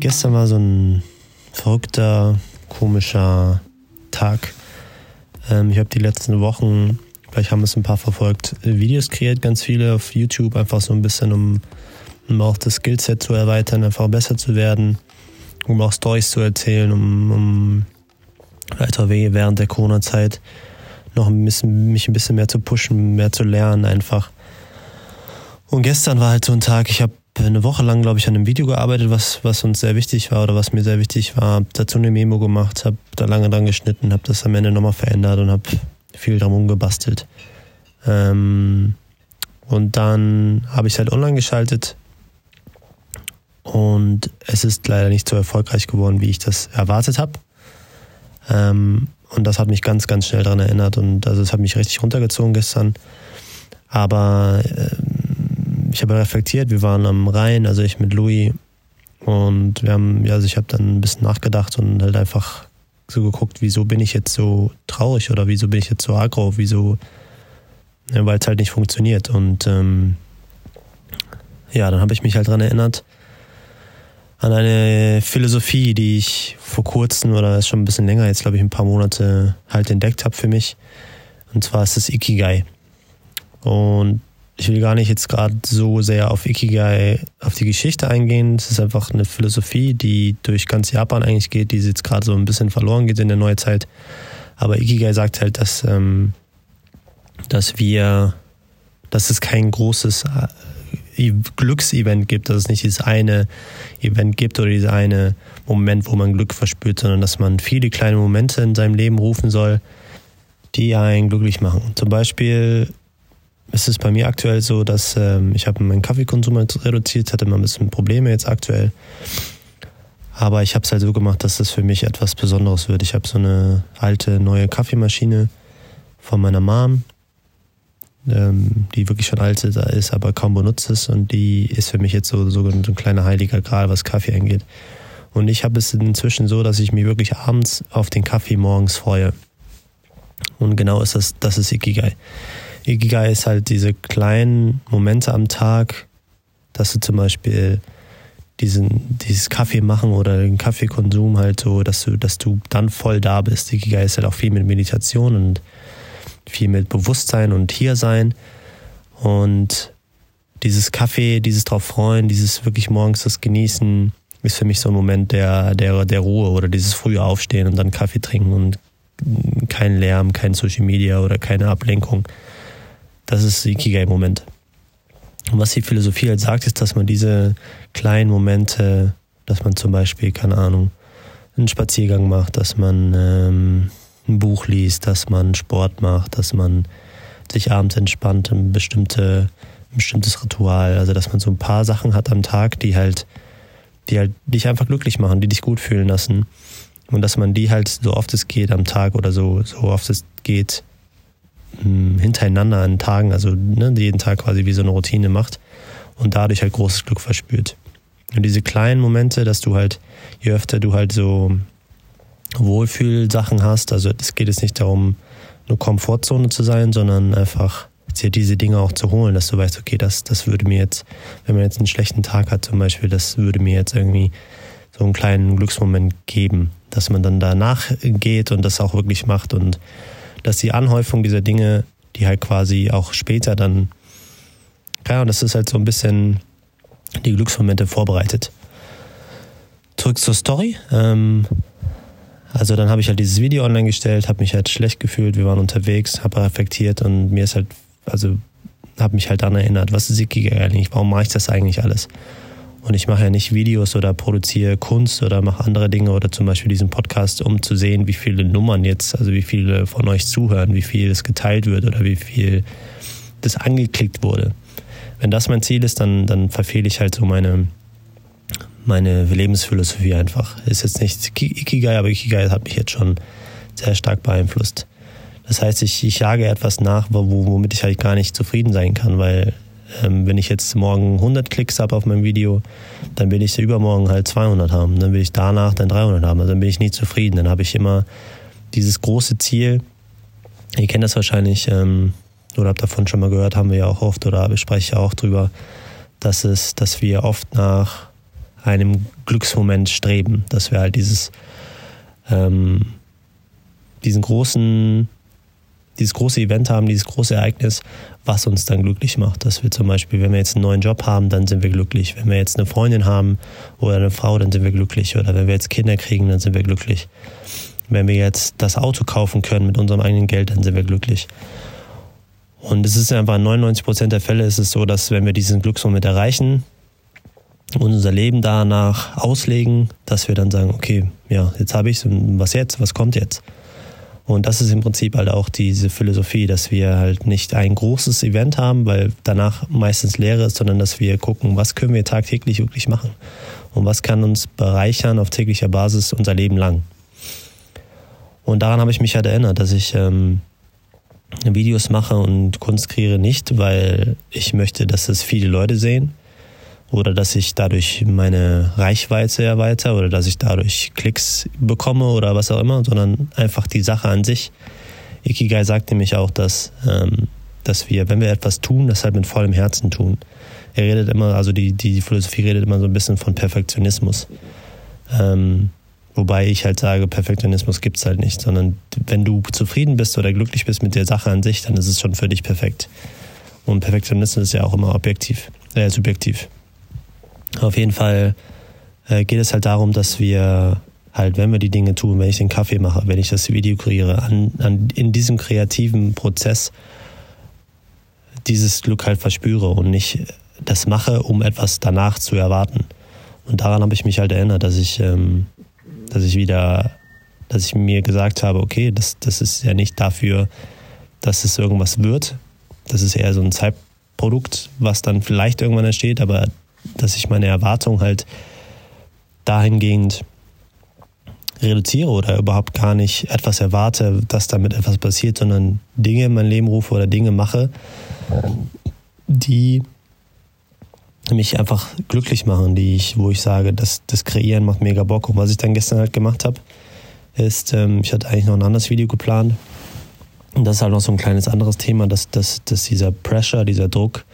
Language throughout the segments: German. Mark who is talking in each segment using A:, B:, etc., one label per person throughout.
A: gestern war so ein verrückter, komischer Tag. Ähm, ich habe die letzten Wochen, vielleicht haben es ein paar verfolgt, Videos kreiert, ganz viele auf YouTube, einfach so ein bisschen, um, um auch das Skillset zu erweitern, einfach besser zu werden, um auch Stories zu erzählen, um, um vielleicht auch während der Corona-Zeit noch ein bisschen, mich ein bisschen mehr zu pushen, mehr zu lernen einfach. Und gestern war halt so ein Tag, ich habe eine Woche lang, glaube ich, an einem Video gearbeitet, was, was uns sehr wichtig war oder was mir sehr wichtig war. Hab dazu eine Memo gemacht, habe da lange dran geschnitten, habe das am Ende nochmal verändert und habe viel drum rumgebastelt. Ähm, und dann habe ich es halt online geschaltet und es ist leider nicht so erfolgreich geworden, wie ich das erwartet habe. Ähm, und das hat mich ganz, ganz schnell daran erinnert und also es hat mich richtig runtergezogen gestern. Aber ähm, ich habe reflektiert, wir waren am Rhein, also ich mit Louis und wir haben, ja, also ich habe dann ein bisschen nachgedacht und halt einfach so geguckt, wieso bin ich jetzt so traurig oder wieso bin ich jetzt so aggro, wieso, ja, weil es halt nicht funktioniert. Und ähm, ja, dann habe ich mich halt daran erinnert, an eine Philosophie, die ich vor kurzem oder ist schon ein bisschen länger, jetzt glaube ich ein paar Monate halt entdeckt habe für mich. Und zwar ist es Ikigai. Und ich will gar nicht jetzt gerade so sehr auf Ikigai, auf die Geschichte eingehen. Es ist einfach eine Philosophie, die durch ganz Japan eigentlich geht, die jetzt gerade so ein bisschen verloren geht in der Neuzeit. Aber Ikigai sagt halt, dass, ähm, dass wir, dass es kein großes Glücksevent gibt, dass es nicht dieses eine Event gibt oder dieses eine Moment, wo man Glück verspürt, sondern dass man viele kleine Momente in seinem Leben rufen soll, die einen glücklich machen. Zum Beispiel ist es bei mir aktuell so, dass ähm, ich habe meinen Kaffeekonsum reduziert, hatte mal ein bisschen Probleme jetzt aktuell. Aber ich habe es halt so gemacht, dass das für mich etwas Besonderes wird. Ich habe so eine alte neue Kaffeemaschine von meiner Mom, ähm, die wirklich schon alt ist, aber kaum benutzt ist. Und die ist für mich jetzt so, so ein kleiner heiliger Gral, was Kaffee angeht. Und ich habe es inzwischen so, dass ich mich wirklich abends auf den Kaffee morgens freue. Und genau ist das, das ist Ikigai. Ikigai ist halt diese kleinen Momente am Tag, dass du zum Beispiel diesen, dieses Kaffee machen oder den Kaffeekonsum halt so, dass du, dass du dann voll da bist. Ikigai ist halt auch viel mit Meditation und viel mit Bewusstsein und Hiersein. Und dieses Kaffee, dieses drauf freuen, dieses wirklich morgens das Genießen, ist für mich so ein Moment der, der, der Ruhe oder dieses frühe Aufstehen und dann Kaffee trinken und kein Lärm, kein Social Media oder keine Ablenkung. Das ist Ikigai-Moment. Und was die Philosophie halt sagt, ist, dass man diese kleinen Momente, dass man zum Beispiel, keine Ahnung, einen Spaziergang macht, dass man ähm, ein Buch liest, dass man Sport macht, dass man sich abends entspannt, ein, bestimmte, ein bestimmtes Ritual, also dass man so ein paar Sachen hat am Tag, die halt, die halt dich einfach glücklich machen, die dich gut fühlen lassen. Und dass man die halt so oft es geht am Tag oder so, so oft es geht, hintereinander an Tagen, also ne, jeden Tag quasi wie so eine Routine macht und dadurch halt großes Glück verspürt. Und diese kleinen Momente, dass du halt, je öfter du halt so Wohlfühlsachen hast. Also es geht jetzt nicht darum, nur Komfortzone zu sein, sondern einfach dir diese Dinge auch zu holen, dass du weißt, okay, das, das würde mir jetzt, wenn man jetzt einen schlechten Tag hat zum Beispiel, das würde mir jetzt irgendwie so einen kleinen Glücksmoment geben, dass man dann danach geht und das auch wirklich macht und dass die Anhäufung dieser Dinge, die halt quasi auch später dann, ja, und das ist halt so ein bisschen die Glücksmomente vorbereitet. Zurück zur Story. Ähm, also dann habe ich halt dieses Video online gestellt, habe mich halt schlecht gefühlt, wir waren unterwegs, habe reflektiert und mir ist halt, also habe mich halt daran erinnert, was ist Ikigai eigentlich, warum mache ich das eigentlich alles? Und ich mache ja nicht Videos oder produziere Kunst oder mache andere Dinge oder zum Beispiel diesen Podcast, um zu sehen, wie viele Nummern jetzt, also wie viele von euch zuhören, wie viel es geteilt wird oder wie viel das angeklickt wurde. Wenn das mein Ziel ist, dann, dann verfehle ich halt so meine, meine Lebensphilosophie einfach. Ist jetzt nicht Ikigai, aber Ikigai hat mich jetzt schon sehr stark beeinflusst. Das heißt, ich, ich jage etwas nach, womit ich halt gar nicht zufrieden sein kann, weil ähm, wenn ich jetzt morgen 100 Klicks habe auf mein Video, dann will ich übermorgen halt 200 haben. Dann will ich danach dann 300 haben. Also dann bin ich nie zufrieden. Dann habe ich immer dieses große Ziel. Ihr kennt das wahrscheinlich ähm, oder habt davon schon mal gehört, haben wir ja auch oft oder spreche ich ja auch drüber, dass es, dass wir oft nach einem Glücksmoment streben, dass wir halt dieses, ähm, diesen großen, dieses große Event haben, dieses große Ereignis, was uns dann glücklich macht. Dass wir zum Beispiel, wenn wir jetzt einen neuen Job haben, dann sind wir glücklich. Wenn wir jetzt eine Freundin haben oder eine Frau, dann sind wir glücklich. Oder wenn wir jetzt Kinder kriegen, dann sind wir glücklich. Wenn wir jetzt das Auto kaufen können mit unserem eigenen Geld, dann sind wir glücklich. Und es ist einfach in 99 Prozent der Fälle ist es so, dass wenn wir diesen Glücksmoment erreichen und unser Leben danach auslegen, dass wir dann sagen, okay, ja, jetzt habe ich es und was jetzt, was kommt jetzt? Und das ist im Prinzip halt auch diese Philosophie, dass wir halt nicht ein großes Event haben, weil danach meistens leer ist, sondern dass wir gucken, was können wir tagtäglich wirklich machen und was kann uns bereichern auf täglicher Basis unser Leben lang. Und daran habe ich mich halt erinnert, dass ich ähm, Videos mache und Kunst kreiere nicht, weil ich möchte, dass es viele Leute sehen oder dass ich dadurch meine Reichweite erweitere oder dass ich dadurch Klicks bekomme oder was auch immer, sondern einfach die Sache an sich. Ikigai sagt nämlich auch, dass, ähm, dass wir, wenn wir etwas tun, das halt mit vollem Herzen tun. Er redet immer, also die, die Philosophie redet immer so ein bisschen von Perfektionismus. Ähm, Wobei ich halt sage, Perfektionismus gibt es halt nicht, sondern wenn du zufrieden bist oder glücklich bist mit der Sache an sich, dann ist es schon für dich perfekt. Und Perfektionismus ist ja auch immer objektiv, äh, subjektiv. Auf jeden Fall äh, geht es halt darum, dass wir halt, wenn wir die Dinge tun, wenn ich den Kaffee mache, wenn ich das Video kreiere, an, an, in diesem kreativen Prozess dieses Glück halt verspüre und nicht das mache, um etwas danach zu erwarten. Und daran habe ich mich halt erinnert, dass ich ähm, dass ich wieder, dass ich mir gesagt habe, okay, das, das ist ja nicht dafür, dass es irgendwas wird. Das ist eher so ein Zeitprodukt, was dann vielleicht irgendwann entsteht, aber dass ich meine Erwartung halt dahingehend reduziere oder überhaupt gar nicht etwas erwarte, dass damit etwas passiert, sondern Dinge in mein Leben rufe oder Dinge mache, die mich einfach glücklich machen, die ich, wo ich sage, das, das Kreieren macht mega Bock. Und was ich dann gestern halt gemacht habe, ist, ähm, ich hatte eigentlich noch ein anderes Video geplant. Und das ist halt noch so ein kleines anderes Thema, dass, dass, dass dieser Pressure, dieser Druck,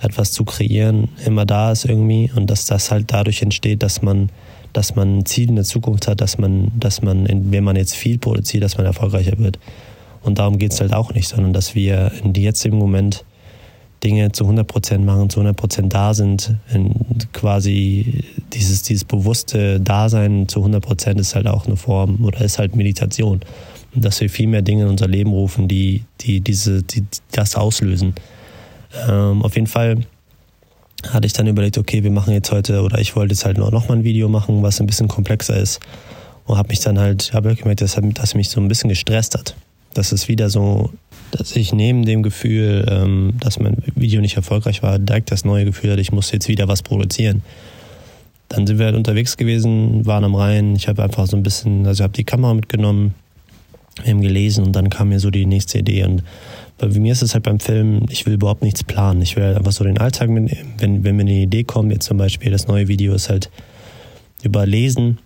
A: etwas zu kreieren, immer da ist irgendwie. Und dass das halt dadurch entsteht, dass man, dass man ein Ziel in der Zukunft hat, dass man, dass man, wenn man jetzt viel produziert, dass man erfolgreicher wird. Und darum geht es halt auch nicht, sondern dass wir in die jetzigen Moment Dinge zu 100% machen, zu 100% da sind. quasi dieses, dieses bewusste Dasein zu 100% ist halt auch eine Form oder ist halt Meditation. Und dass wir viel mehr Dinge in unser Leben rufen, die, die, diese, die das auslösen. Ähm, auf jeden Fall hatte ich dann überlegt, okay, wir machen jetzt heute, oder ich wollte jetzt halt noch, noch mal ein Video machen, was ein bisschen komplexer ist. Und habe mich dann halt, habe gemerkt, dass, dass mich so ein bisschen gestresst hat. Dass es wieder so dass ich neben dem Gefühl, ähm, dass mein Video nicht erfolgreich war, direkt das neue Gefühl hatte, ich muss jetzt wieder was produzieren. Dann sind wir halt unterwegs gewesen, waren am Rhein. Ich habe einfach so ein bisschen, also habe die Kamera mitgenommen, haben gelesen und dann kam mir so die nächste Idee. Und bei mir ist es halt beim Film, ich will überhaupt nichts planen. Ich will halt einfach so den Alltag mitnehmen. Wenn, wenn mir eine Idee kommt, jetzt zum Beispiel das neue Video ist halt über Lesen.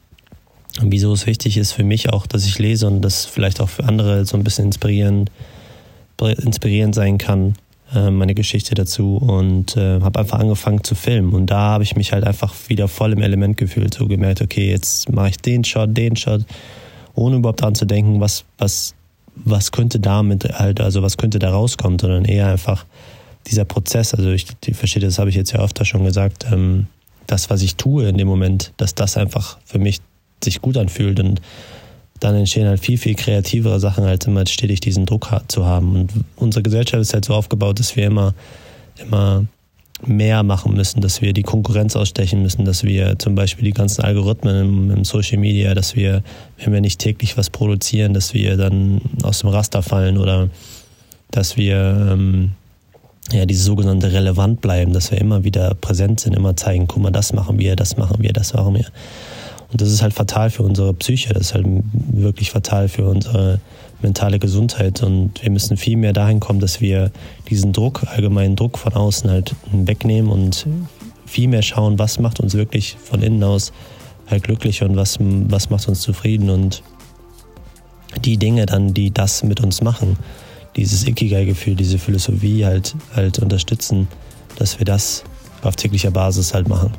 A: Und wieso es wichtig ist für mich auch, dass ich lese und das vielleicht auch für andere so ein bisschen inspirieren inspirierend sein kann, äh, meine Geschichte dazu und äh, habe einfach angefangen zu filmen und da habe ich mich halt einfach wieder voll im Element gefühlt, so gemerkt, okay, jetzt mache ich den Shot, den Shot, ohne überhaupt daran zu denken, was, was, was könnte damit halt, also was könnte da rauskommen, sondern eher einfach dieser Prozess, also ich, ich verstehe, das habe ich jetzt ja öfter schon gesagt, ähm, das, was ich tue in dem Moment, dass das einfach für mich sich gut anfühlt und dann entstehen halt viel, viel kreativere Sachen, als immer stetig diesen Druck zu haben. Und unsere Gesellschaft ist halt so aufgebaut, dass wir immer, immer mehr machen müssen, dass wir die Konkurrenz ausstechen müssen, dass wir zum Beispiel die ganzen Algorithmen im, Social Media, dass wir, wenn wir nicht täglich was produzieren, dass wir dann aus dem Raster fallen oder dass wir ähm, ja diese sogenannte relevant bleiben, dass wir immer wieder präsent sind, immer zeigen, guck mal, das machen wir, das machen wir, das machen wir. Und das ist halt fatal für unsere Psyche, das ist halt wirklich fatal für unsere mentale Gesundheit. Und wir müssen viel mehr dahin kommen, dass wir diesen Druck, allgemeinen Druck von außen halt wegnehmen und viel mehr schauen, was macht uns wirklich von innen aus halt glücklich und was, was macht uns zufrieden und die Dinge dann, die das mit uns machen, dieses Ikigai-Gefühl, diese Philosophie halt, halt unterstützen, dass wir das auf täglicher Basis halt machen.